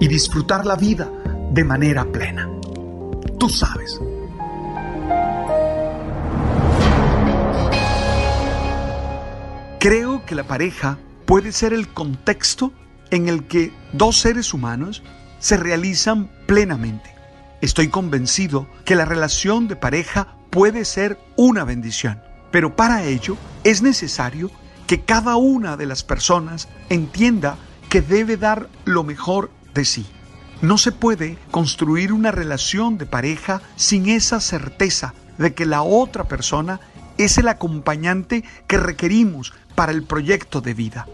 y disfrutar la vida de manera plena. Tú sabes. Creo que la pareja puede ser el contexto en el que dos seres humanos se realizan plenamente. Estoy convencido que la relación de pareja puede ser una bendición, pero para ello es necesario que cada una de las personas entienda que debe dar lo mejor de sí. No se puede construir una relación de pareja sin esa certeza de que la otra persona es el acompañante que requerimos para el proyecto de vida.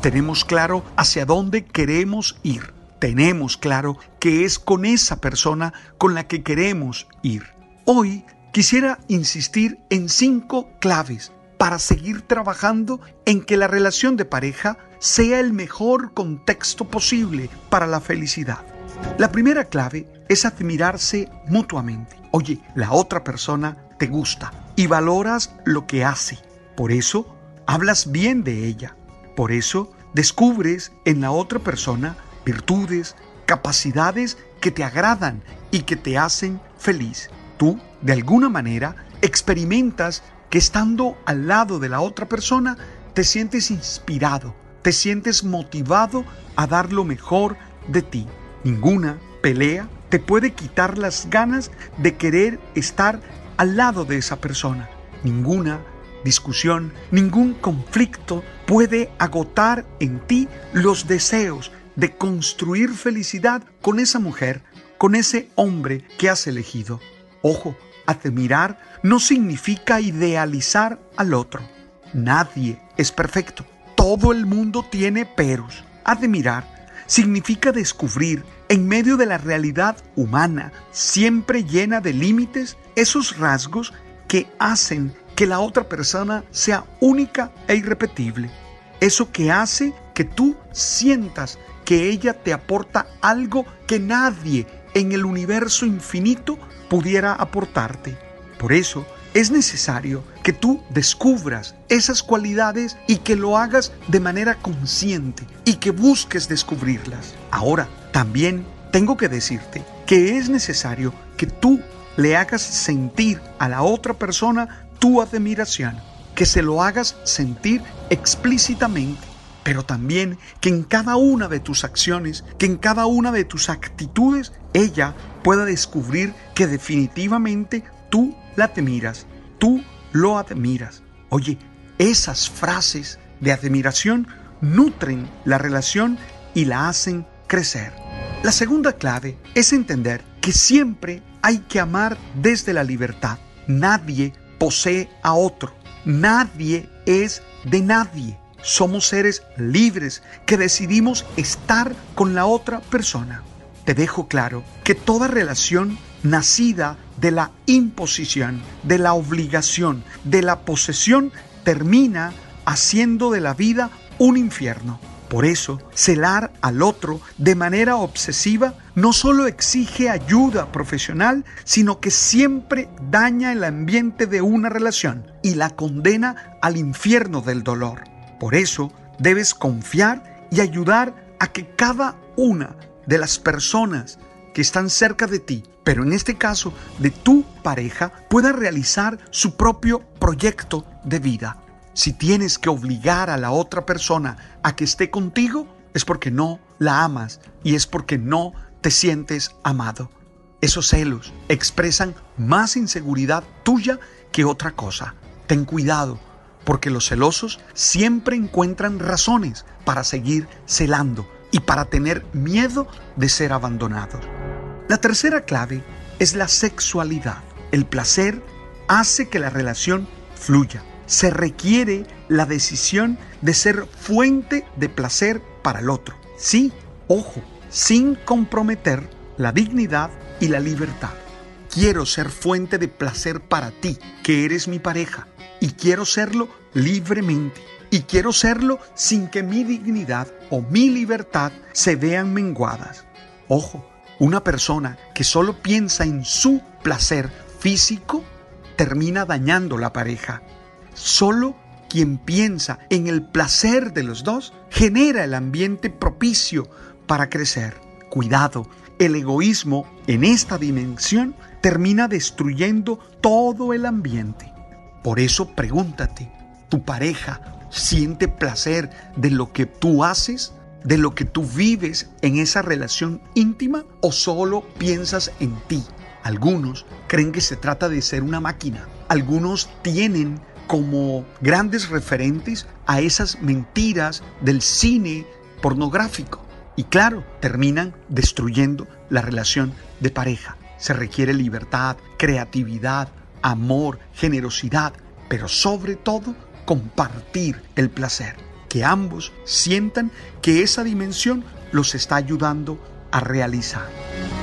Tenemos claro hacia dónde queremos ir. Tenemos claro que es con esa persona con la que queremos ir. Hoy quisiera insistir en cinco claves para seguir trabajando en que la relación de pareja sea el mejor contexto posible para la felicidad. La primera clave es admirarse mutuamente. Oye, la otra persona te gusta y valoras lo que hace. Por eso hablas bien de ella. Por eso descubres en la otra persona virtudes, capacidades que te agradan y que te hacen feliz. Tú, de alguna manera, experimentas que estando al lado de la otra persona, te sientes inspirado, te sientes motivado a dar lo mejor de ti. Ninguna pelea te puede quitar las ganas de querer estar al lado de esa persona. Ninguna discusión, ningún conflicto puede agotar en ti los deseos de construir felicidad con esa mujer, con ese hombre que has elegido. Ojo, admirar no significa idealizar al otro. Nadie es perfecto. Todo el mundo tiene peros. Admirar significa descubrir en medio de la realidad humana, siempre llena de límites, esos rasgos que hacen que la otra persona sea única e irrepetible. Eso que hace que tú sientas que ella te aporta algo que nadie en el universo infinito pudiera aportarte. Por eso es necesario que tú descubras esas cualidades y que lo hagas de manera consciente y que busques descubrirlas. Ahora, también tengo que decirte que es necesario que tú le hagas sentir a la otra persona tu admiración, que se lo hagas sentir explícitamente, pero también que en cada una de tus acciones, que en cada una de tus actitudes, ella pueda descubrir que definitivamente tú la admiras, tú lo admiras. Oye, esas frases de admiración nutren la relación y la hacen crecer. La segunda clave es entender que siempre hay que amar desde la libertad. Nadie posee a otro. Nadie es de nadie. Somos seres libres que decidimos estar con la otra persona. Te dejo claro que toda relación nacida de la imposición, de la obligación, de la posesión, termina haciendo de la vida un infierno. Por eso, celar al otro de manera obsesiva no solo exige ayuda profesional, sino que siempre daña el ambiente de una relación y la condena al infierno del dolor. Por eso, debes confiar y ayudar a que cada una de las personas que están cerca de ti, pero en este caso de tu pareja, pueda realizar su propio proyecto de vida. Si tienes que obligar a la otra persona a que esté contigo, es porque no la amas y es porque no te sientes amado. Esos celos expresan más inseguridad tuya que otra cosa. Ten cuidado, porque los celosos siempre encuentran razones para seguir celando y para tener miedo de ser abandonados. La tercera clave es la sexualidad. El placer hace que la relación fluya. Se requiere la decisión de ser fuente de placer para el otro. Sí, ojo, sin comprometer la dignidad y la libertad. Quiero ser fuente de placer para ti, que eres mi pareja, y quiero serlo libremente. Y quiero serlo sin que mi dignidad o mi libertad se vean menguadas. Ojo, una persona que solo piensa en su placer físico termina dañando la pareja. Solo quien piensa en el placer de los dos genera el ambiente propicio para crecer. Cuidado, el egoísmo en esta dimensión termina destruyendo todo el ambiente. Por eso pregúntate, ¿tu pareja siente placer de lo que tú haces? ¿De lo que tú vives en esa relación íntima? ¿O solo piensas en ti? Algunos creen que se trata de ser una máquina. Algunos tienen como grandes referentes a esas mentiras del cine pornográfico. Y claro, terminan destruyendo la relación de pareja. Se requiere libertad, creatividad, amor, generosidad, pero sobre todo compartir el placer. Que ambos sientan que esa dimensión los está ayudando a realizar.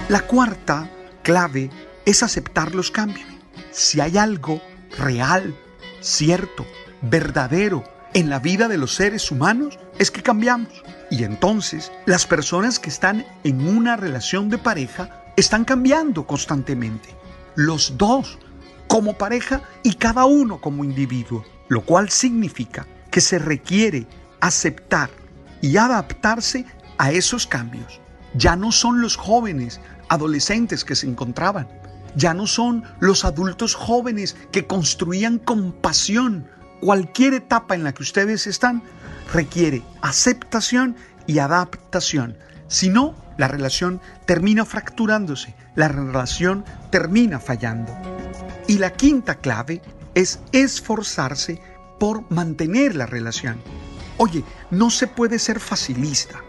La cuarta clave es aceptar los cambios. Si hay algo real, cierto, verdadero en la vida de los seres humanos, es que cambiamos. Y entonces las personas que están en una relación de pareja están cambiando constantemente. Los dos como pareja y cada uno como individuo. Lo cual significa que se requiere aceptar y adaptarse a esos cambios. Ya no son los jóvenes, adolescentes que se encontraban. Ya no son los adultos jóvenes que construían con pasión cualquier etapa en la que ustedes están requiere aceptación y adaptación. Si no, la relación termina fracturándose, la relación termina fallando. Y la quinta clave es esforzarse por mantener la relación. Oye, no se puede ser facilista.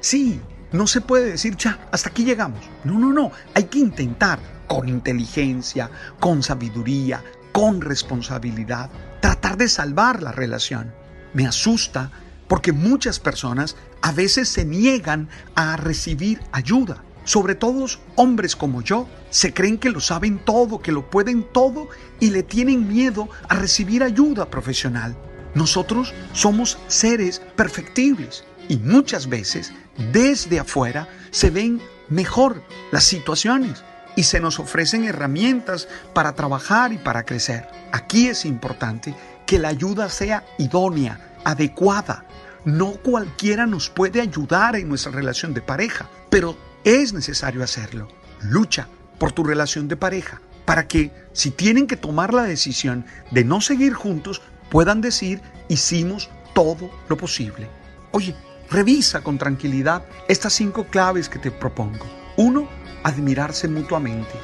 Sí, no se puede decir, ya, hasta aquí llegamos. No, no, no, hay que intentar con inteligencia, con sabiduría, con responsabilidad, tratar de salvar la relación. Me asusta porque muchas personas a veces se niegan a recibir ayuda. Sobre todo hombres como yo, se creen que lo saben todo, que lo pueden todo y le tienen miedo a recibir ayuda profesional. Nosotros somos seres perfectibles y muchas veces desde afuera se ven mejor las situaciones y se nos ofrecen herramientas para trabajar y para crecer. Aquí es importante que la ayuda sea idónea, adecuada. No cualquiera nos puede ayudar en nuestra relación de pareja, pero es necesario hacerlo. Lucha por tu relación de pareja para que si tienen que tomar la decisión de no seguir juntos, puedan decir hicimos todo lo posible. Oye, revisa con tranquilidad estas cinco claves que te propongo. Uno, admirarse mutuamente.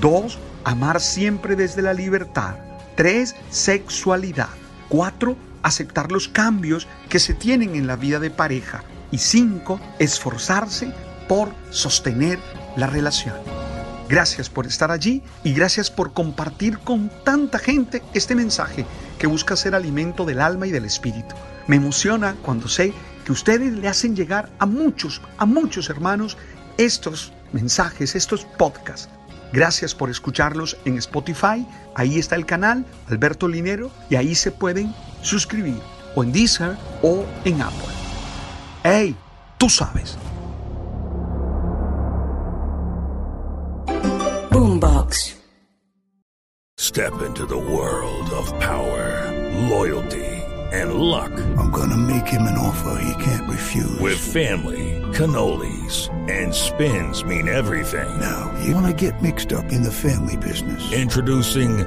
Dos, amar siempre desde la libertad. Tres, sexualidad. Cuatro, aceptar los cambios que se tienen en la vida de pareja. Y cinco, esforzarse por sostener la relación. Gracias por estar allí y gracias por compartir con tanta gente este mensaje que busca ser alimento del alma y del espíritu. Me emociona cuando sé que ustedes le hacen llegar a muchos, a muchos hermanos estos mensajes, estos podcasts. Gracias por escucharlos en Spotify. Ahí está el canal Alberto Linero y ahí se pueden suscribir o en Deezer o en Apple. ¡Hey! Tú sabes. Boombox. Step into the world of power, loyalty, and luck. I'm gonna make him an offer he can't refuse. With family, cannolis, and spins mean everything. Now, you wanna get mixed up in the family business. Introducing